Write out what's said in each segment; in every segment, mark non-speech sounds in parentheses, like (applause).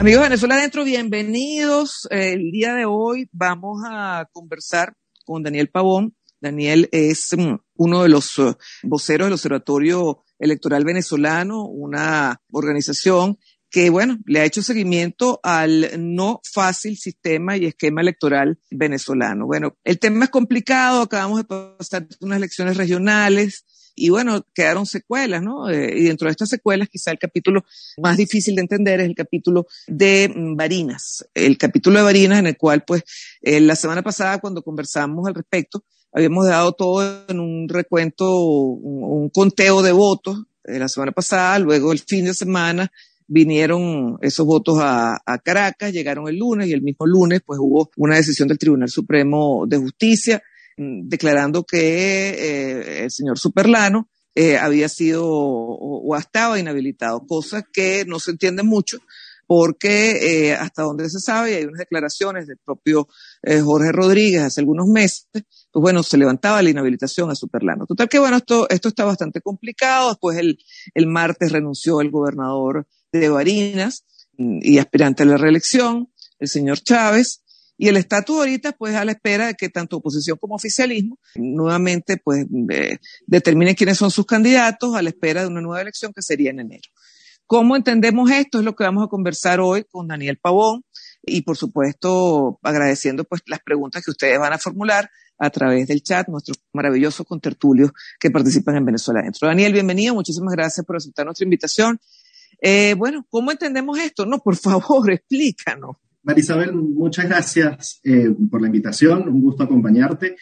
Amigos Venezuela Adentro, bienvenidos. El día de hoy vamos a conversar con Daniel Pavón. Daniel es mm, uno de los uh, voceros del Observatorio Electoral Venezolano, una organización que, bueno, le ha hecho seguimiento al no fácil sistema y esquema electoral venezolano. Bueno, el tema es complicado, acabamos de pasar unas elecciones regionales, y bueno, quedaron secuelas, ¿no? Eh, y dentro de estas secuelas, quizá el capítulo más difícil de entender es el capítulo de mm, Barinas, el capítulo de Barinas en el cual, pues, eh, la semana pasada cuando conversamos al respecto, habíamos dado todo en un recuento, un, conteo de votos de la semana pasada, luego el fin de semana vinieron esos votos a, a, Caracas, llegaron el lunes y el mismo lunes pues hubo una decisión del Tribunal Supremo de Justicia declarando que eh, el señor Superlano eh, había sido o, estaba inhabilitado, cosa que no se entiende mucho porque eh, hasta donde se sabe, hay unas declaraciones del propio eh, Jorge Rodríguez hace algunos meses, pues bueno, se levantaba la inhabilitación a Superlano. Total que bueno, esto, esto está bastante complicado. Después el, el martes renunció el gobernador de Barinas y aspirante a la reelección, el señor Chávez. Y el estatus ahorita, pues, a la espera de que tanto oposición como oficialismo nuevamente, pues, eh, determinen quiénes son sus candidatos a la espera de una nueva elección que sería en enero. ¿Cómo entendemos esto? Es lo que vamos a conversar hoy con Daniel Pavón y, por supuesto, agradeciendo, pues, las preguntas que ustedes van a formular a través del chat, nuestros maravillosos contertulios que participan en Venezuela Adentro. Daniel, bienvenido. Muchísimas gracias por aceptar nuestra invitación. Eh, bueno, ¿cómo entendemos esto? No, por favor, (laughs) explícanos. Marisabel, muchas gracias eh, por la invitación, un gusto acompañarte.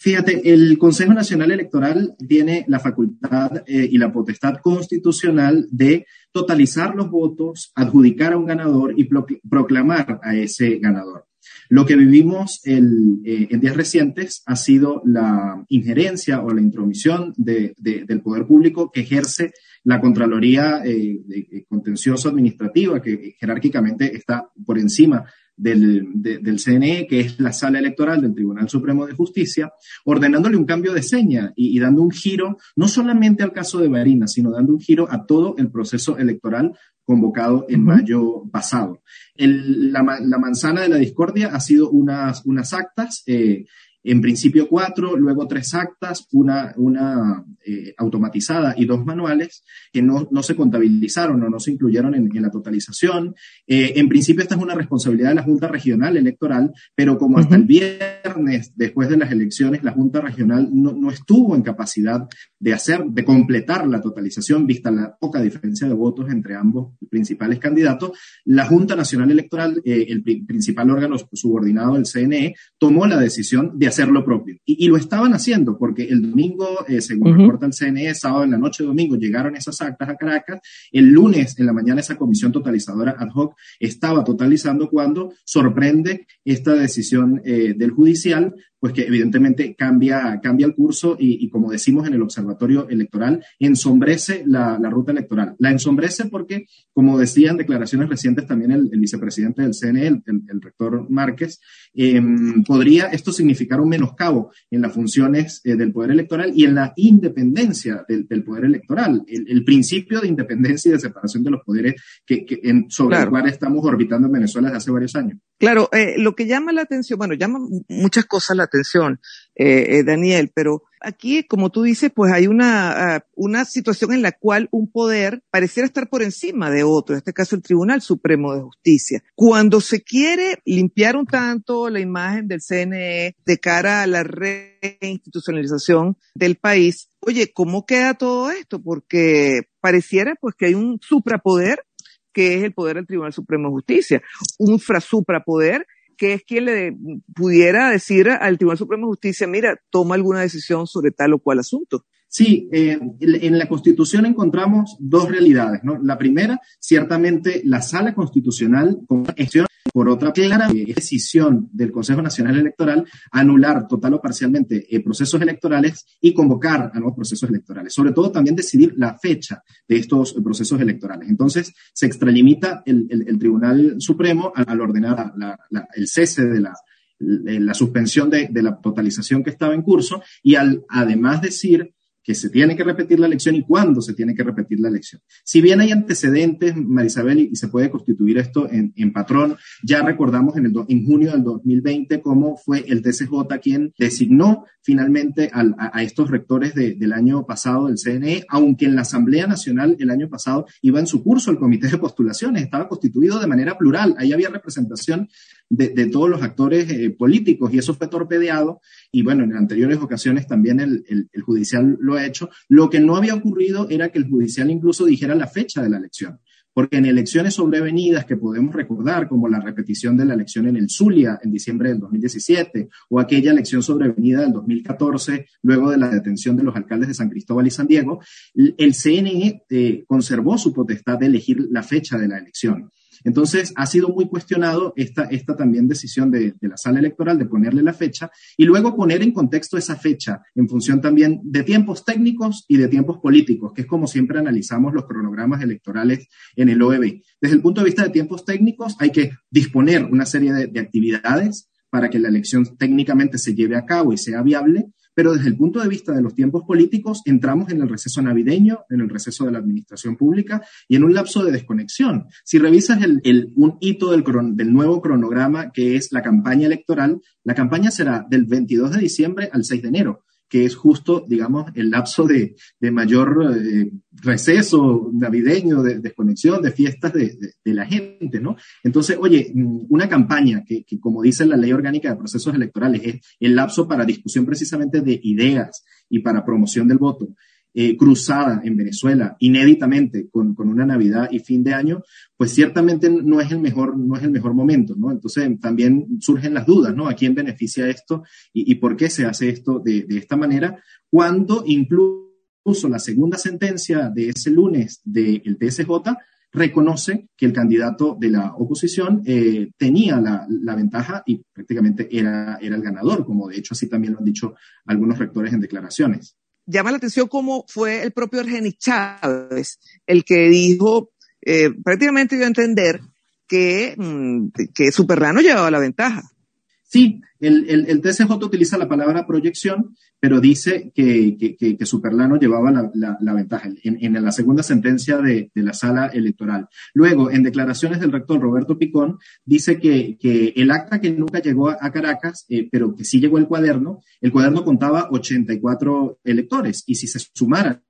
Fíjate, el Consejo Nacional Electoral tiene la facultad eh, y la potestad constitucional de totalizar los votos, adjudicar a un ganador y proclamar a ese ganador. Lo que vivimos el, eh, en días recientes ha sido la injerencia o la intromisión de, de, del poder público que ejerce la Contraloría eh, de, contencioso administrativa, que jerárquicamente está por encima del, de, del, CNE, que es la sala electoral del Tribunal Supremo de Justicia, ordenándole un cambio de seña y, y, dando un giro no solamente al caso de Barinas, sino dando un giro a todo el proceso electoral convocado en mayo pasado. El, la, la, manzana de la discordia ha sido unas, unas actas. Eh, en principio cuatro, luego tres actas, una, una eh, automatizada y dos manuales que no, no, se contabilizaron o no se incluyeron en, en la totalización. Eh, en principio esta es una responsabilidad de la Junta Regional Electoral, pero como hasta uh -huh. el viernes después de las elecciones la Junta Regional no, no, estuvo en capacidad de hacer, de completar la totalización, vista la poca diferencia de votos entre ambos principales candidatos, la Junta Nacional Electoral, eh, el pri principal órgano subordinado del CNE, tomó la decisión de hacer lo propio. Y, y lo estaban haciendo porque el domingo, eh, según uh -huh. reporta el CNE, sábado en la noche, domingo, llegaron esas actas a Caracas. El lunes en la mañana esa comisión totalizadora ad hoc estaba totalizando cuando sorprende esta decisión eh, del judicial pues que evidentemente cambia, cambia el curso y, y, como decimos en el observatorio electoral, ensombrece la, la, ruta electoral. La ensombrece porque, como decía en declaraciones recientes también el, el vicepresidente del CNE, el, el, el rector Márquez, eh, podría esto significar un menoscabo en las funciones eh, del poder electoral y en la independencia del, del poder electoral. El, principio de independencia y de separación de los poderes que, que en, sobre claro. el cual estamos orbitando en Venezuela desde hace varios años. Claro, eh, lo que llama la atención, bueno, llama muchas cosas la atención, eh, eh, Daniel, pero aquí, como tú dices, pues hay una, uh, una situación en la cual un poder pareciera estar por encima de otro, en este caso el Tribunal Supremo de Justicia. Cuando se quiere limpiar un tanto la imagen del CNE de cara a la reinstitucionalización del país, oye, ¿cómo queda todo esto? Porque pareciera pues que hay un suprapoder que es el poder del Tribunal Supremo de Justicia, un frasuprapoder que es quien le pudiera decir al Tribunal Supremo de Justicia, mira, toma alguna decisión sobre tal o cual asunto. Sí, eh, en la Constitución encontramos dos realidades. ¿no? La primera, ciertamente, la sala constitucional con por otra clara decisión del Consejo Nacional Electoral anular total o parcialmente eh, procesos electorales y convocar a nuevos procesos electorales. Sobre todo también decidir la fecha de estos procesos electorales. Entonces, se extralimita el, el, Tribunal Supremo al, ordenar el cese de la, la suspensión de, de, la totalización que estaba en curso y al además decir que se tiene que repetir la elección y cuándo se tiene que repetir la elección. Si bien hay antecedentes, Marisabel, y se puede constituir esto en, patrón, ya recordamos en, el en junio del 2020 cómo fue el TCJ quien designó finalmente a, estos rectores del año pasado del CNE, aunque en la Asamblea Nacional el año pasado iba en su curso el comité de postulaciones, estaba constituido de manera plural, ahí había representación de, todos los actores eh, políticos y eso fue torpedeado y bueno, en anteriores ocasiones también el, el, judicial lo hecho. Lo que no había ocurrido era que el judicial incluso dijera la fecha de la elección. Porque en elecciones sobrevenidas que podemos recordar, como la repetición de la elección en el Zulia en diciembre del 2017, o aquella elección sobrevenida del 2014, luego de la detención de los alcaldes de San Cristóbal y San Diego, el CNE eh, conservó su potestad de elegir la fecha de la elección. Entonces, ha sido muy cuestionado esta, esta también decisión de, la sala electoral de ponerle la fecha y luego poner en contexto esa fecha en función también de tiempos técnicos y de tiempos políticos, que es como siempre analizamos los cronogramas electorales en el OEB. Desde el punto de vista de tiempos técnicos, hay que disponer una serie de actividades para que la elección técnicamente se lleve a cabo y sea viable, pero desde el punto de vista de los tiempos políticos, entramos en el receso navideño, en el receso de la administración pública y en un lapso de desconexión. Si revisas el, un hito del, del nuevo cronograma, que es la campaña electoral, la campaña será del 22 de diciembre al 6 de enero que es justo, digamos, el lapso de, mayor eh, receso navideño, de desconexión, de fiestas de, la gente, ¿no? Entonces, oye, mm, una campaña que, que, como dice la ley orgánica de procesos electorales, es el lapso para discusión precisamente de ideas y para promoción del voto, eh, cruzada en Venezuela inéditamente con, con, una Navidad y fin de año, pues ciertamente no es el mejor, no es el mejor momento, ¿no? Entonces también surgen las dudas, ¿no? ¿A quién beneficia esto y, por qué se hace esto de, de, esta manera? Cuando incluso la segunda sentencia de ese lunes del TSJ reconoce que el candidato de la oposición eh, tenía la, la, ventaja y prácticamente era, era el ganador, como de hecho así también lo han dicho algunos rectores en declaraciones llama la atención cómo fue el propio Argenis Chávez el que dijo, eh, prácticamente dio a entender que, mm, que Superlano llevaba la ventaja. Sí, el, el, el, TCJ utiliza la palabra proyección, pero dice que, que, que Superlano llevaba la, la, ventaja en, en, la segunda sentencia de, de, la sala electoral. Luego, en declaraciones del rector Roberto Picón, dice que, que el acta que nunca llegó a, Caracas, eh, pero que sí llegó el cuaderno, el cuaderno contaba 84 electores y si se sumaran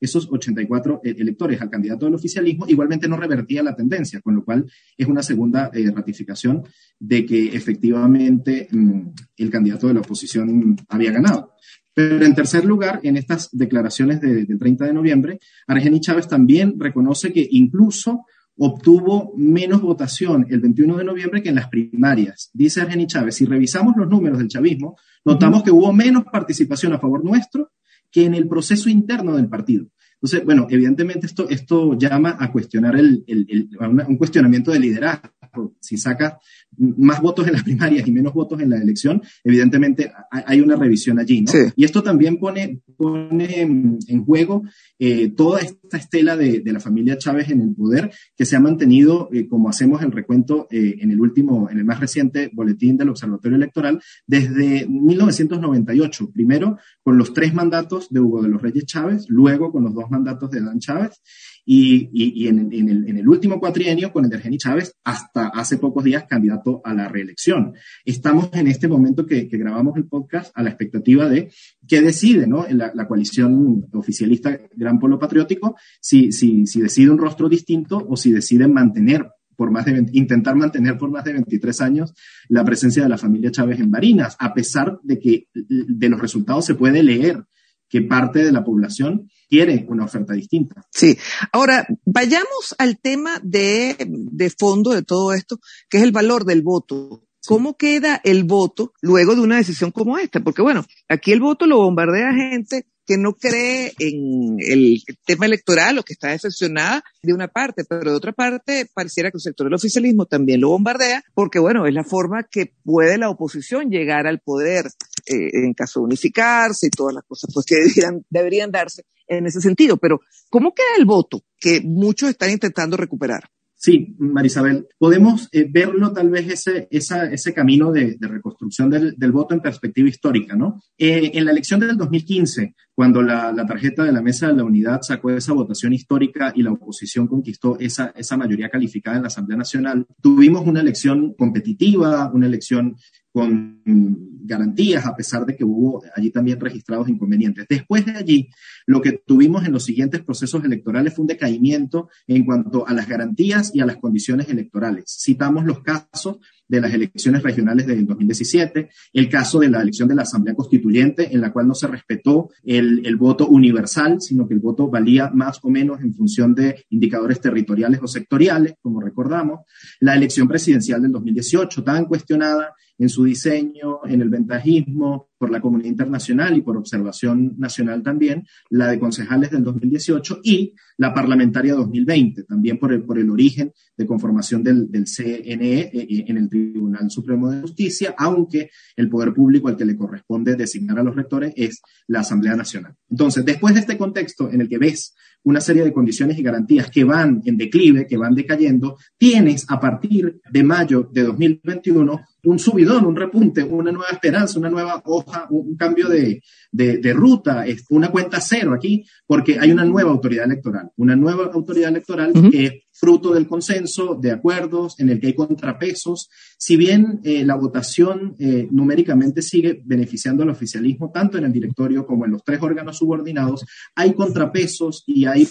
esos 84 eh, electores al candidato del oficialismo, igualmente no revertía la tendencia, con lo cual es una segunda eh, ratificación de que efectivamente mm, el candidato de la oposición había ganado. Pero en tercer lugar, en estas declaraciones del de 30 de noviembre, Argeni Chávez también reconoce que incluso obtuvo menos votación el 21 de noviembre que en las primarias. Dice Argeni Chávez, si revisamos los números del chavismo, notamos que hubo menos participación a favor nuestro que en el proceso interno del partido. Entonces, bueno, evidentemente esto, esto llama a cuestionar el, un cuestionamiento de liderazgo. Si saca más votos en las primarias y menos votos en la elección, evidentemente hay una revisión allí, ¿no? Y esto también pone, pone en juego eh, toda esta estela de, de, la familia Chávez en el poder que se ha mantenido, eh, como hacemos el recuento eh, en el último, en el más reciente boletín del Observatorio Electoral, desde 1998. Primero con los tres mandatos de Hugo de los Reyes Chávez, luego con los dos mandatos de Dan Chávez y, en, el, el, último cuatrienio con el de Ergeni Chávez hasta hace pocos días candidato a la reelección. Estamos en este momento que, grabamos el podcast a la expectativa de qué decide ¿no? la, coalición oficialista Gran Polo Patriótico, si, si, decide un rostro distinto o si decide mantener por más de intentar mantener por más de 23 años la presencia de la familia Chávez en Barinas, a pesar de que de los resultados se puede leer que parte de la población quiere una oferta distinta. Sí. Ahora, vayamos al tema de, de fondo de todo esto, que es el valor del voto. ¿Cómo queda el voto luego de una decisión como esta? Porque bueno, aquí el voto lo bombardea gente que no cree en el tema electoral o que está decepcionada de una parte, pero de otra parte pareciera que el sector del oficialismo también lo bombardea porque, bueno, es la forma que puede la oposición llegar al poder eh, en caso de unificarse y todas las cosas pues, que deberían, deberían darse en ese sentido. Pero, ¿cómo queda el voto que muchos están intentando recuperar? Sí, Marisabel, podemos eh, verlo tal vez ese, ese camino de, reconstrucción del, voto en perspectiva histórica, ¿no? Eh, en la elección del 2015, cuando la, tarjeta de la Mesa de la Unidad sacó esa votación histórica y la oposición conquistó esa, esa mayoría calificada en la Asamblea Nacional, tuvimos una elección competitiva, una elección con garantías, a pesar de que hubo allí también registrados inconvenientes. Después de allí, lo que tuvimos en los siguientes procesos electorales fue un decaimiento en cuanto a las garantías y a las condiciones electorales. Citamos los casos de las elecciones regionales del 2017, el caso de la elección de la Asamblea Constituyente, en la cual no se respetó el, el, voto universal, sino que el voto valía más o menos en función de indicadores territoriales o sectoriales, como recordamos, la elección presidencial del 2018, tan cuestionada en su diseño, en el ventajismo, por la comunidad internacional y por observación nacional también, la de concejales del 2018 y la parlamentaria 2020, también por el, por el origen de conformación del, del CNE eh, eh, en el Tribunal Supremo de Justicia, aunque el poder público al que le corresponde designar a los rectores es la Asamblea Nacional. Entonces, después de este contexto en el que ves una serie de condiciones y garantías que van en declive, que van decayendo, tienes a partir de mayo de 2021 un subidón, un repunte, una nueva esperanza, una nueva hoja, un cambio de, de, ruta, una cuenta cero aquí, porque hay una nueva autoridad electoral, una nueva autoridad electoral que fruto del consenso, de acuerdos, en el que hay contrapesos. Si bien eh, la votación eh, numéricamente sigue beneficiando al oficialismo, tanto en el directorio como en los tres órganos subordinados, hay contrapesos y hay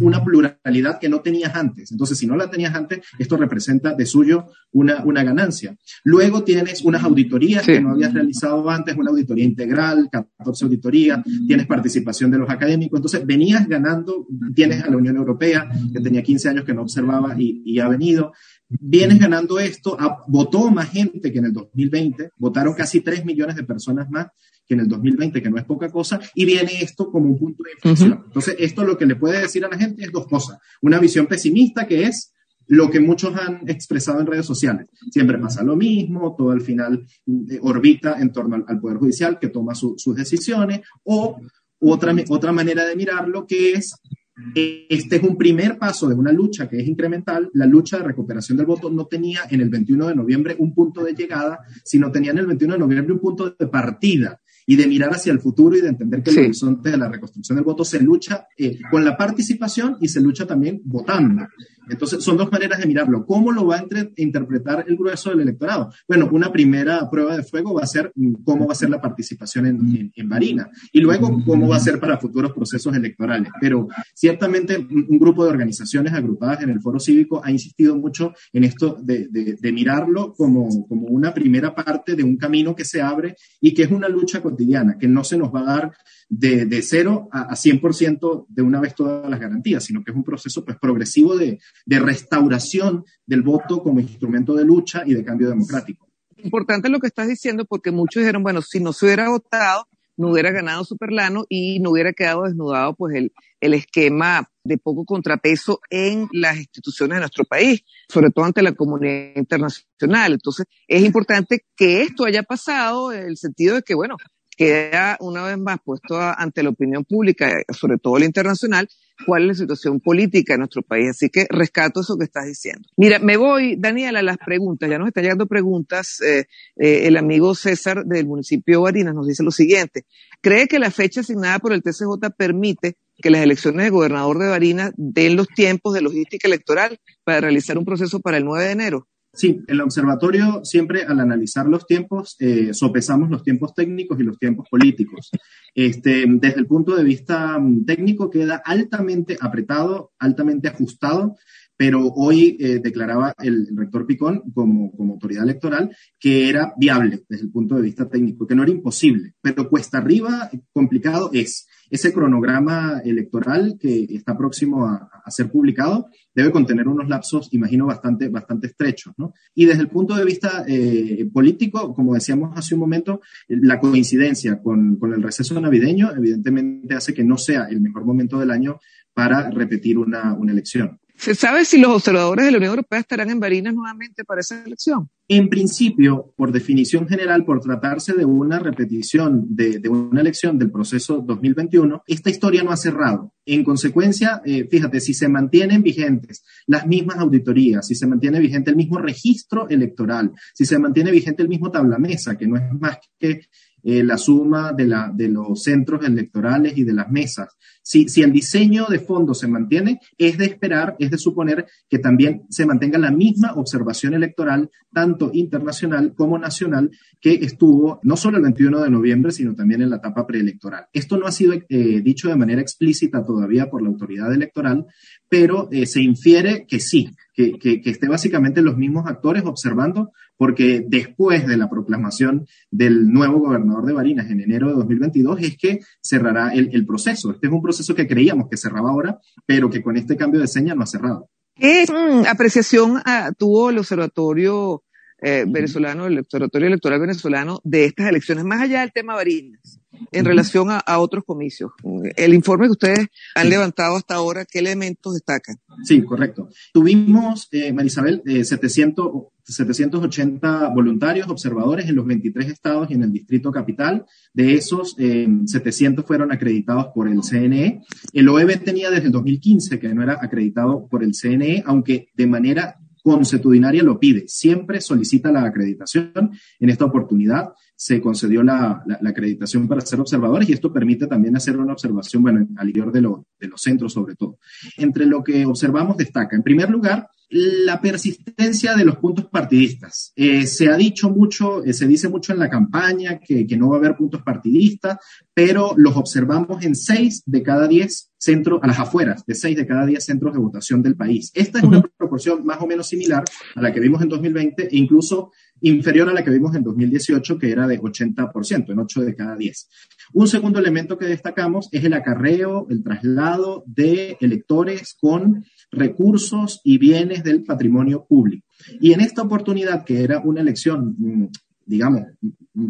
una pluralidad que no tenías antes. Entonces, si no la tenías antes, esto representa de suyo una, una ganancia. Luego tienes unas auditorías que no habías realizado antes, una auditoría integral, 14 auditorías, tienes participación de los académicos. Entonces, venías ganando, tienes a la Unión Europea, que tenía 15 años que no observaba y, ha venido. Vienes ganando esto, votó más gente que en el 2020, votaron casi 3 millones de personas más que en el 2020, que no es poca cosa, y viene esto como un punto de inflexión. Entonces, esto lo que le puede decir a la gente es dos cosas. Una visión pesimista que es lo que muchos han expresado en redes sociales. Siempre pasa lo mismo, todo al final eh, orbita en torno al, Poder Judicial que toma sus decisiones, o otra, otra manera de mirarlo que es este es un primer paso de una lucha que es incremental. La lucha de recuperación del voto no tenía en el 21 de noviembre un punto de llegada, sino tenía en el 21 de noviembre un punto de partida y de mirar hacia el futuro y de entender que el horizonte de la reconstrucción del voto se lucha eh, con la participación y se lucha también votando. Entonces, son dos maneras de mirarlo. ¿Cómo lo va a interpretar el grueso del electorado? Bueno, una primera prueba de fuego va a ser mm, cómo va a ser la participación en, en, Marina y luego cómo va a ser para futuros procesos electorales. Pero ciertamente un grupo de organizaciones agrupadas en el foro cívico ha insistido mucho en esto de, de, mirarlo como, como una primera parte de un camino que se abre y que es una lucha cotidiana, que no se nos va a dar de, de cero a, a 100% de una vez todas las garantías, sino que es un proceso pues, progresivo de, de restauración del voto como instrumento de lucha y de cambio democrático. Importante lo que estás diciendo porque muchos dijeron, bueno, si no se hubiera votado, no hubiera ganado Superlano y no hubiera quedado desnudado pues el, el esquema de poco contrapeso en las instituciones de nuestro país, sobre todo ante la comunidad internacional. Entonces, es importante que esto haya pasado en el sentido de que, bueno, queda una vez más puesto ante la opinión pública, sobre todo la internacional, cuál es la situación política de nuestro país. Así que rescato eso que estás diciendo. Mira, me voy, Daniela, a las preguntas. Ya nos están llegando preguntas. Eh, eh, el amigo César del municipio de Barinas nos dice lo siguiente. ¿Cree que la fecha asignada por el TCJ permite que las elecciones de gobernador de Barinas den los tiempos de logística electoral para realizar un proceso para el 9 de enero? Sí, el observatorio siempre al analizar los tiempos, eh, sopesamos los tiempos técnicos y los tiempos políticos. Este, desde el punto de vista mm, técnico queda altamente apretado, altamente ajustado, pero hoy eh, declaraba el, rector Picón como, autoridad electoral que era viable desde el punto de vista técnico, que no era imposible, pero cuesta arriba, complicado es. Ese cronograma electoral que está próximo a, ser publicado debe contener unos lapsos, imagino, bastante, bastante estrechos. ¿no? Y desde el punto de vista eh, político, como decíamos hace un momento, la coincidencia con, el receso navideño evidentemente hace que no sea el mejor momento del año para repetir una elección. ¿Se sabe si los observadores de la Unión Europea estarán en Barinas nuevamente para esa elección? En principio, por definición general, por tratarse de una repetición de, una elección del proceso 2021, esta historia no ha cerrado. En consecuencia, eh, fíjate, si se mantienen vigentes las mismas auditorías, si se mantiene vigente el mismo registro electoral, si se mantiene vigente el mismo tablamesa, que no es más que eh, la suma de, la, de los centros electorales y de las mesas. Si, si el diseño de fondo se mantiene, es de esperar, es de suponer que también se mantenga la misma observación electoral, tanto internacional como nacional, que estuvo no solo el 21 de noviembre, sino también en la etapa preelectoral. Esto no ha sido eh, dicho de manera explícita todavía por la autoridad electoral, pero eh, se infiere que sí, que, que, que, esté básicamente los mismos actores observando, porque después de la proclamación del nuevo gobernador de Barinas en enero de 2022 es que cerrará el, proceso. Este es un proceso que creíamos que cerraba ahora, pero que con este cambio de seña no ha cerrado. ¿Qué mm, apreciación ah, tuvo el observatorio eh, venezolano, el observatorio electoral venezolano de estas elecciones, más allá del tema Barinas? en relación a, otros comicios. El informe que ustedes han levantado hasta ahora, ¿qué elementos destacan? Sí, correcto. Tuvimos, eh, Marisabel, 700, eh, 780 voluntarios, observadores en los 23 estados y en el Distrito Capital. De esos, 700 eh, fueron acreditados por el CNE. El OEB tenía desde el 2015 que no era acreditado por el CNE, aunque de manera consuetudinaria lo pide. Siempre solicita la acreditación. En esta oportunidad se concedió la, acreditación para ser observadores y esto permite también hacer una observación, bueno, al interior de, de los centros sobre todo. Entre lo que observamos destaca, en primer lugar, la persistencia de los puntos partidistas. Eh, se ha dicho mucho, eh, se dice mucho en la campaña que, que, no va a haber puntos partidistas, pero los observamos en seis de cada diez centros, a las afueras de seis de cada diez centros de votación del país. Esta es una proporción más o menos similar a la que vimos en 2020 e incluso inferior a la que vimos en 2018, que era de 80%, en 8 de cada 10. Un segundo elemento que destacamos es el acarreo, el traslado de electores con recursos y bienes del patrimonio público. Y en esta oportunidad, que era una elección, mm, digamos,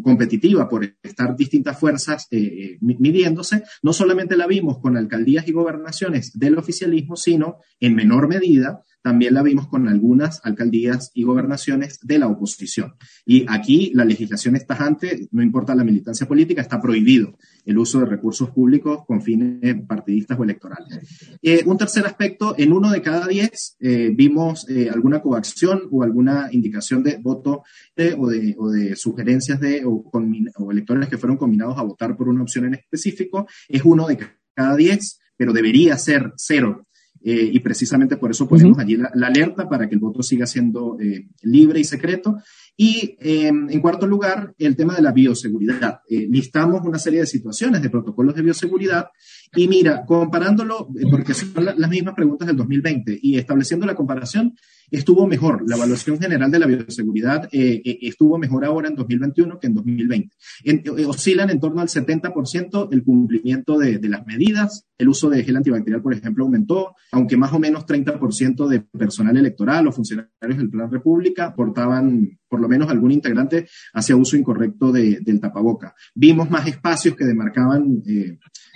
competitiva por estar distintas fuerzas eh, eh, midiéndose, no solamente la vimos con alcaldías y gobernaciones del oficialismo, sino en menor medida también la vimos con algunas alcaldías y gobernaciones de la oposición. Y aquí la legislación es tajante, no importa la militancia política, está prohibido el uso de recursos públicos con fines partidistas o electorales. Eh, un tercer aspecto, en uno de cada diez eh, vimos eh, alguna coacción o alguna indicación de voto o, de, sugerencias de o, o electores que fueron combinados a votar por una opción en específico. Es uno de cada diez, pero debería ser cero eh, y precisamente por eso ponemos allí la, alerta para que el voto siga siendo eh, libre y secreto. Y em, en cuarto lugar, el tema de la bioseguridad. Eh, listamos una serie de situaciones de protocolos de bioseguridad y mira, comparándolo, porque son las mismas preguntas del 2020 y estableciendo la comparación, estuvo mejor. La evaluación general de la bioseguridad eh, eh, estuvo mejor ahora en 2021 que en 2020. Eh, oscilan en torno al 70% el cumplimiento de, de, las medidas. El uso de gel antibacterial, por ejemplo, aumentó, aunque más o menos 30% de personal electoral o funcionarios del Plan República portaban por lo menos algún integrante hacia uso incorrecto de, del tapaboca. Vimos más espacios que demarcaban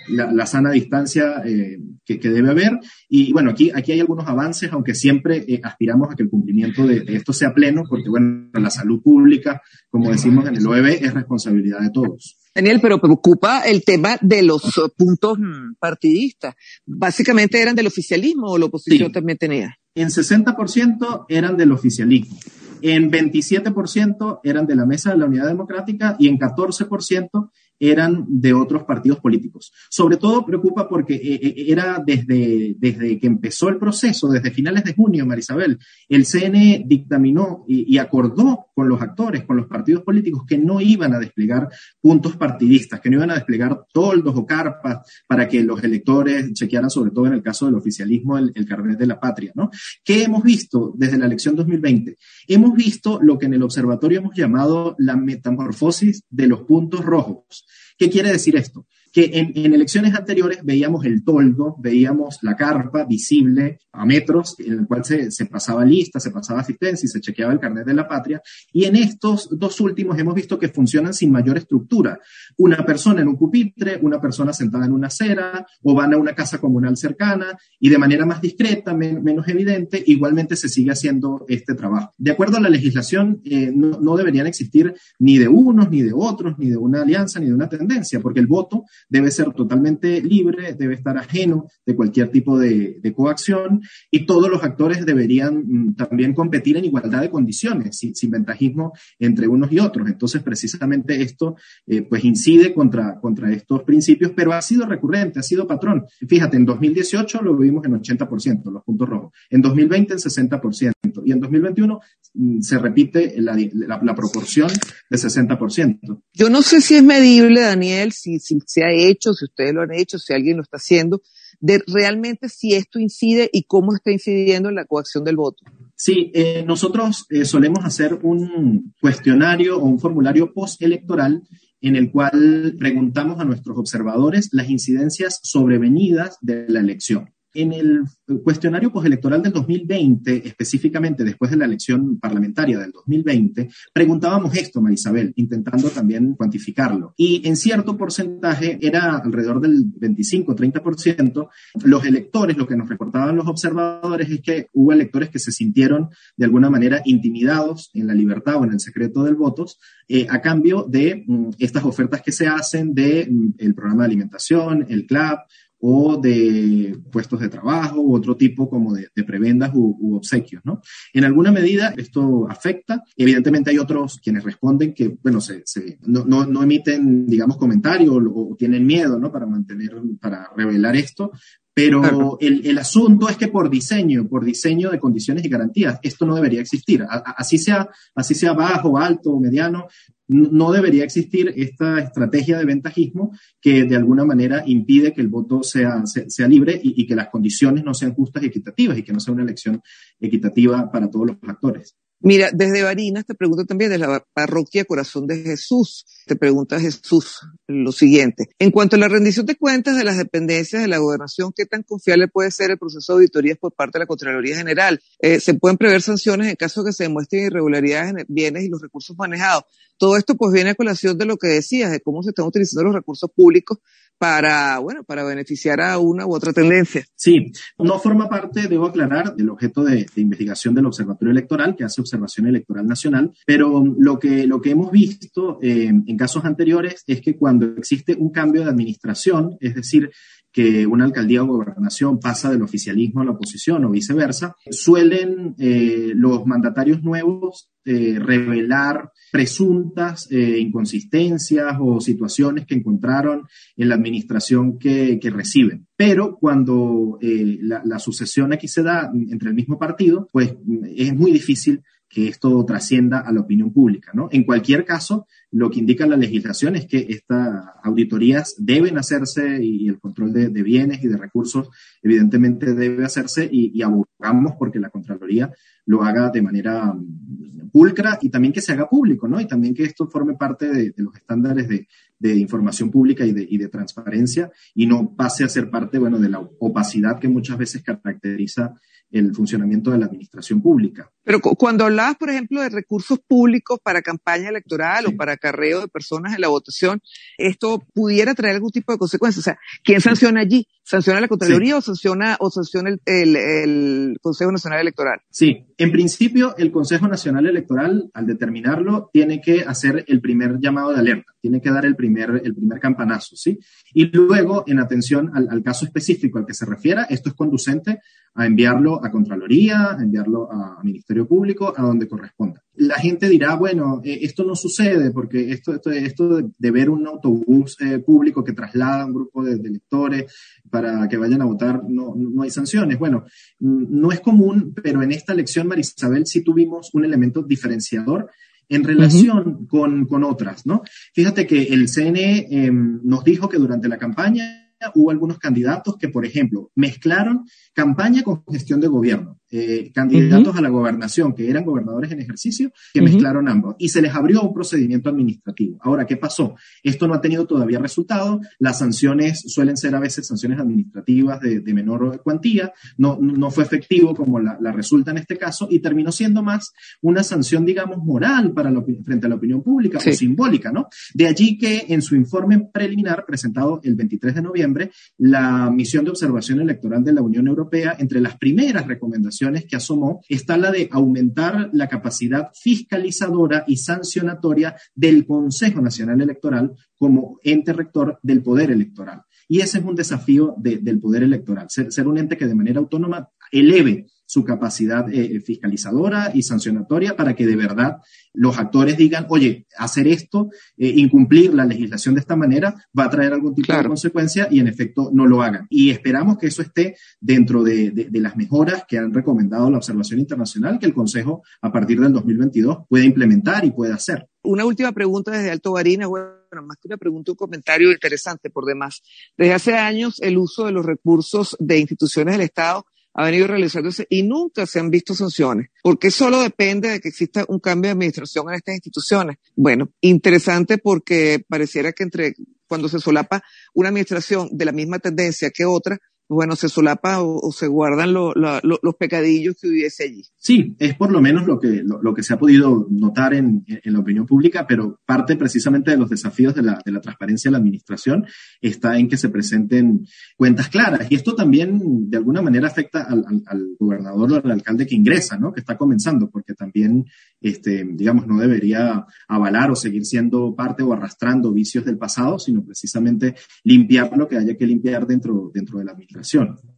la, sana distancia que, que, debe haber. Y bueno, aquí, aquí hay algunos avances, aunque siempre aspiramos a que el cumplimiento de, esto sea pleno, porque bueno, la salud pública, como decimos en el OEB, es responsabilidad de todos. Daniel, pero preocupa el tema de los puntos mm, partidistas. Básicamente eran del oficialismo o la oposición también tenía. En 60% eran del oficialismo. En 27% eran de la Mesa de la Unidad Democrática y en 14% eran de otros partidos políticos. Sobre todo preocupa porque eh, eh, era desde, desde que empezó el proceso, desde finales de junio, Marisabel, el CNE dictaminó y, acordó con los actores, con los partidos políticos, que no iban a desplegar puntos partidistas, que no iban a desplegar toldos o carpas para que los electores chequearan, sobre todo en el caso del oficialismo, el, el carnet de la patria, ¿no? ¿Qué hemos visto desde la elección 2020? Hemos visto lo que en el observatorio hemos llamado la metamorfosis de los puntos rojos. ¿Qué quiere decir esto? Que en, elecciones anteriores veíamos el toldo, veíamos la carpa visible a metros, en el cual se, se, pasaba lista, se pasaba asistencia y se chequeaba el carnet de la patria. Y en estos dos últimos hemos visto que funcionan sin mayor estructura. Una persona en un pupitre, una persona sentada en una acera, o van a una casa comunal cercana, y de manera más discreta, menos evidente, igualmente se sigue haciendo este trabajo. De acuerdo a la legislación, eh, no, no deberían existir ni de unos, ni de otros, ni de una alianza, ni de una tendencia, porque el voto debe ser totalmente libre, debe estar ajeno de cualquier tipo de, coacción y todos los actores deberían mm, también competir en igualdad de condiciones, sin, ventajismo entre unos y otros. Entonces, precisamente esto eh, pues incide contra, contra estos principios, pero ha sido recurrente, ha sido patrón. Fíjate, en 2018 lo vimos en 80%, los puntos rojos, en 2020 en 60% y en 2021 mm, se repite la, la, proporción de 60%. Yo no sé si es medible, Daniel, si, si se hecho, si ustedes lo han hecho, si alguien lo está haciendo, de realmente si esto incide y cómo está incidiendo en la coacción del voto. Sí, eh, nosotros eh, solemos hacer un cuestionario o un formulario postelectoral en el cual preguntamos a nuestros observadores las incidencias sobrevenidas de la elección. En el cuestionario postelectoral del 2020, específicamente después de la elección parlamentaria del 2020, preguntábamos esto, Marisabel, intentando también cuantificarlo. Y en cierto porcentaje, era alrededor del 25-30%, los electores, lo que nos reportaban los observadores es que hubo electores que se sintieron de alguna manera intimidados en la libertad o en el secreto del voto eh, a cambio de mm, estas ofertas que se hacen del mm, el programa de alimentación, el CLAP, o de puestos de trabajo u otro tipo como de, prebendas u, obsequios, ¿no? En alguna medida esto afecta. Evidentemente hay otros quienes responden que, bueno, se, no, no, emiten, digamos, comentarios o, tienen miedo, ¿no? Para mantener, para revelar esto. Pero el, el, asunto es que por diseño, por diseño de condiciones y garantías, esto no debería existir. así sea, así sea bajo, alto o mediano, no debería existir esta estrategia de ventajismo que de alguna manera impide que el voto sea, sea, libre y, que las condiciones no sean justas y equitativas y que no sea una elección equitativa para todos los actores. Mira, desde Barinas te pregunto también de la parroquia Corazón de Jesús. Te pregunta Jesús lo siguiente. En cuanto a la rendición de cuentas de las dependencias de la gobernación, ¿qué tan confiable puede ser el proceso de auditorías por parte de la Contraloría General? Eh, ¿Se pueden prever sanciones en caso de que se demuestren irregularidades en bienes y los recursos manejados? Todo esto pues viene a colación de lo que decías, de cómo se están utilizando los recursos públicos para, bueno, para beneficiar a una u otra tendencia. Sí, no forma parte, debo aclarar, del objeto de, investigación del Observatorio Electoral, que hace observación electoral nacional, pero lo que, lo que hemos visto eh, en casos anteriores es que cuando existe un cambio de administración, es decir, que una alcaldía o gobernación pasa del oficialismo a la oposición o viceversa, suelen eh, los mandatarios nuevos eh, revelar presuntas inconsistencias o situaciones que encontraron en la administración que, reciben. Pero cuando la, la, sucesión aquí se da entre el mismo partido, pues es muy difícil que esto trascienda a la opinión pública. ¿no? En cualquier caso, lo que indica la legislación es que estas auditorías deben hacerse y el control de, bienes y de recursos evidentemente debe hacerse y, abogamos porque la Contraloría lo haga de manera mm, pulcra y también que se haga público, ¿no? Y también que esto forme parte de, los estándares de, información pública y de, y de transparencia y no pase a ser parte, bueno, de la opacidad que muchas veces caracteriza el funcionamiento de la administración pública. Pero cuando hablabas, por ejemplo, de recursos públicos para campaña electoral o para acarreo de personas en la votación, esto pudiera traer algún tipo de consecuencias. O sea, ¿quién sanciona allí? ¿Sanciona la Contraloría o sanciona, o sanciona el, el, Consejo Nacional Electoral? Sí, en principio el Consejo Nacional Electoral, al determinarlo, tiene que hacer el primer llamado de alerta, tiene que dar el primer, el primer campanazo, ¿sí? Y luego, en atención al, al caso específico al que se refiera, esto es conducente a enviarlo a Contraloría, a enviarlo a Ministerio Público, a donde corresponda. la gente dirá, bueno, eh, esto no sucede porque esto, esto, esto de, ver un autobús eh, público que traslada a un grupo de, electores para que vayan a votar, no, no hay sanciones. Bueno, mm, no es común, pero en esta elección, Marisabel, sí tuvimos un elemento diferenciador en relación con, con, otras, ¿no? Fíjate que el CNE em, nos dijo que durante la campaña hubo algunos candidatos que, por ejemplo, mezclaron campaña con gestión de gobierno. Eh, candidatos a la gobernación que eran gobernadores en ejercicio, que mezclaron ambos. Y se les abrió un procedimiento administrativo. Ahora, ¿qué pasó? Esto no ha tenido todavía resultado. Las sanciones suelen ser a veces sanciones administrativas de, menor cuantía. No, no fue efectivo como la, resulta en este caso y terminó siendo más una sanción, digamos, moral para frente a la opinión pública o simbólica, ¿no? De allí que en su informe preliminar presentado el 23 de noviembre, la misión de observación electoral de la Unión Europea, entre las primeras recomendaciones que asomó está la de aumentar la capacidad fiscalizadora y sancionatoria del Consejo Nacional Electoral como ente rector del poder electoral. Y ese es un desafío del poder electoral, ser un ente que de manera autónoma eleve su capacidad eh, fiscalizadora y sancionatoria para que de verdad los actores digan, oye, hacer esto, eh, incumplir la legislación de esta manera, va a traer algún tipo de consecuencia y en efecto no lo hagan. Y esperamos que eso esté dentro de, de, las mejoras que han recomendado la observación internacional que el Consejo a partir del 2022 puede implementar y puede hacer. Una última pregunta desde Alto Barina, bueno, más que una pregunta, un comentario interesante por demás. Desde hace años el uso de los recursos de instituciones del Estado ha venido realizándose y nunca se han visto sanciones, porque solo depende de que exista un cambio de administración en estas instituciones. Bueno, interesante porque pareciera que entre cuando se solapa una administración de la misma tendencia que otra, bueno, se solapa o, se guardan los pecadillos que hubiese allí. Sí, es por lo menos lo que, lo, que se ha podido notar en, en, la opinión pública, pero parte precisamente de los desafíos de la, de la transparencia de la administración está en que se presenten cuentas claras. Y esto también de alguna manera afecta al, al, gobernador o al alcalde que ingresa, ¿no? Que está comenzando, porque también, este, digamos, no debería avalar o seguir siendo parte o arrastrando vicios del pasado, sino precisamente limpiar lo que haya que limpiar dentro, dentro de la administración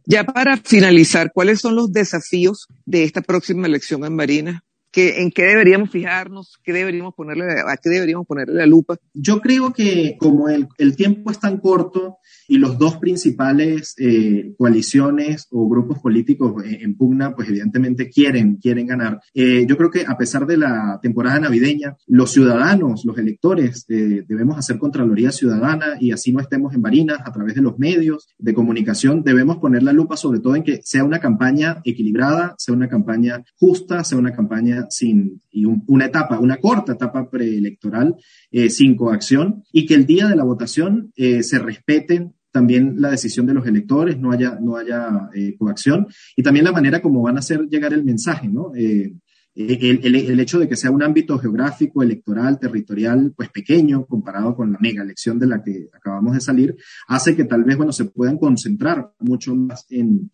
ya para finalizar, ¿cuáles son los desafíos de esta próxima elección en Marina? ¿En qué deberíamos fijarnos? ¿Qué deberíamos ponerle, ¿A qué deberíamos ponerle la lupa? Yo creo que como el, el tiempo es tan corto y los dos principales eh, coaliciones o grupos políticos en pugna, pues evidentemente quieren, quieren ganar. Eh, yo creo que a pesar de la temporada navideña, los ciudadanos, los electores, eh, debemos hacer Contraloría Ciudadana y así no estemos en varinas a través de los medios de comunicación, debemos poner la lupa sobre todo en que sea una campaña equilibrada, sea una campaña justa, sea una campaña sin y una etapa, una corta etapa preelectoral eh, sin coacción y que el día de la votación eh, se respeten también la decisión de los electores, no haya, no haya eh, coacción y también la manera como van a hacer llegar el mensaje, ¿no? El, el, hecho de que sea un ámbito geográfico, electoral, territorial, pues pequeño comparado con la mega elección de la que acabamos de salir, hace que tal vez, bueno, se puedan concentrar mucho más en, eh,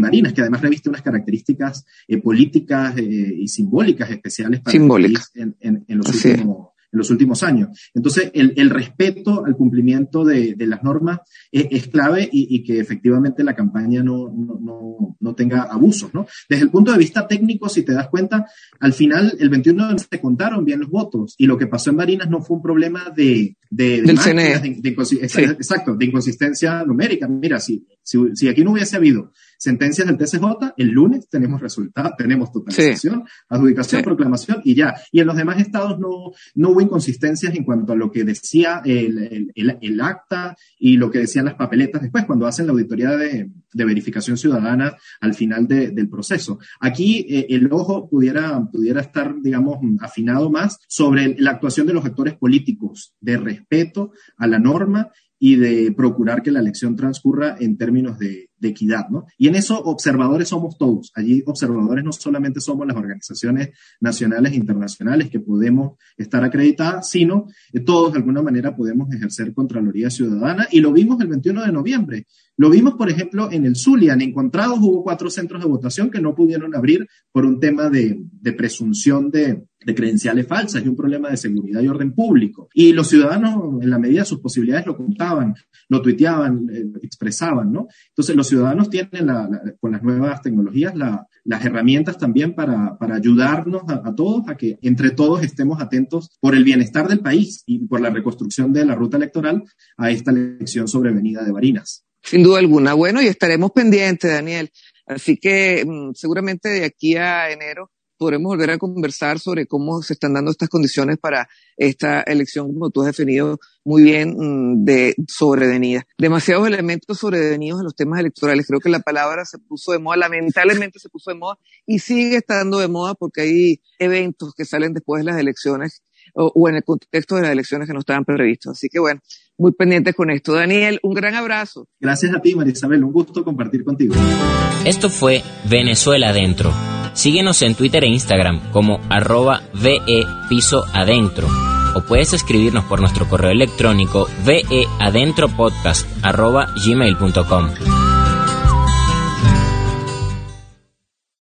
Marinas, que además reviste unas características eh, políticas eh, y simbólicas especiales para el en, en, los últimos, en los últimos años. Entonces, el, el respeto al cumplimiento de, de las normas es, es clave y, y, que efectivamente la campaña no, no, no, no, tenga abusos. ¿no? Desde el punto de vista técnico, si te das cuenta, al final, el 21 se contaron bien los votos y lo que pasó en Marinas no fue un problema de... de, Del CNE. De, Exacto, de inconsistencia numérica. Mira, si, si, si aquí no hubiese habido sentencias del TCJ, el lunes tenemos resultados, tenemos totalización, adjudicación, proclamación y ya. Y en los demás estados no, no hubo inconsistencias en cuanto a lo que decía el, el, el, acta y lo que decían las papeletas después, cuando hacen la auditoría de, de verificación ciudadana al final de, del proceso. Aquí eh, el ojo pudiera, pudiera estar, digamos, afinado más sobre la actuación de los actores políticos, de respeto a la norma y de procurar que la elección transcurra en términos de, de, equidad, ¿no? Y en eso observadores somos todos. Allí observadores no solamente somos las organizaciones nacionales e internacionales que podemos estar acreditadas, sino todos de alguna manera podemos ejercer Contraloría Ciudadana y lo vimos el 21 de noviembre. Lo vimos, por ejemplo, en el Zulian. Encontrados hubo cuatro centros de votación que no pudieron abrir por un tema de presunción de, de credenciales falsas y un problema de seguridad y orden público. Y los ciudadanos, en la medida de sus posibilidades, lo contaban, lo tuiteaban, eh, expresaban, ¿no? Entonces, los ciudadanos tienen, la, con las nuevas tecnologías, la, las herramientas también para, para ayudarnos a, todos a que entre todos estemos atentos por el bienestar del país y por la reconstrucción de la ruta electoral a esta elección sobrevenida de Barinas. Sin duda alguna. Bueno, y estaremos pendientes, Daniel. Así que mm, seguramente de aquí a enero podremos volver a conversar sobre cómo se están dando estas condiciones para esta elección, como tú has definido muy bien, mm, de sobrevenida. Demasiados elementos sobrevenidos en los temas electorales. Creo que la palabra se puso de moda, lamentablemente se puso de moda y sigue estando de moda porque hay eventos que salen después de las elecciones o, o en el contexto de las elecciones que no estaban previstos. Así que bueno, muy pendientes con esto. Daniel, un gran abrazo. Gracias a ti, María Isabel. Un gusto compartir contigo. Esto fue Venezuela Adentro Síguenos en Twitter e Instagram como arroba VE Piso Adentro o puedes escribirnos por nuestro correo electrónico veadentropodcast arroba gmail.com.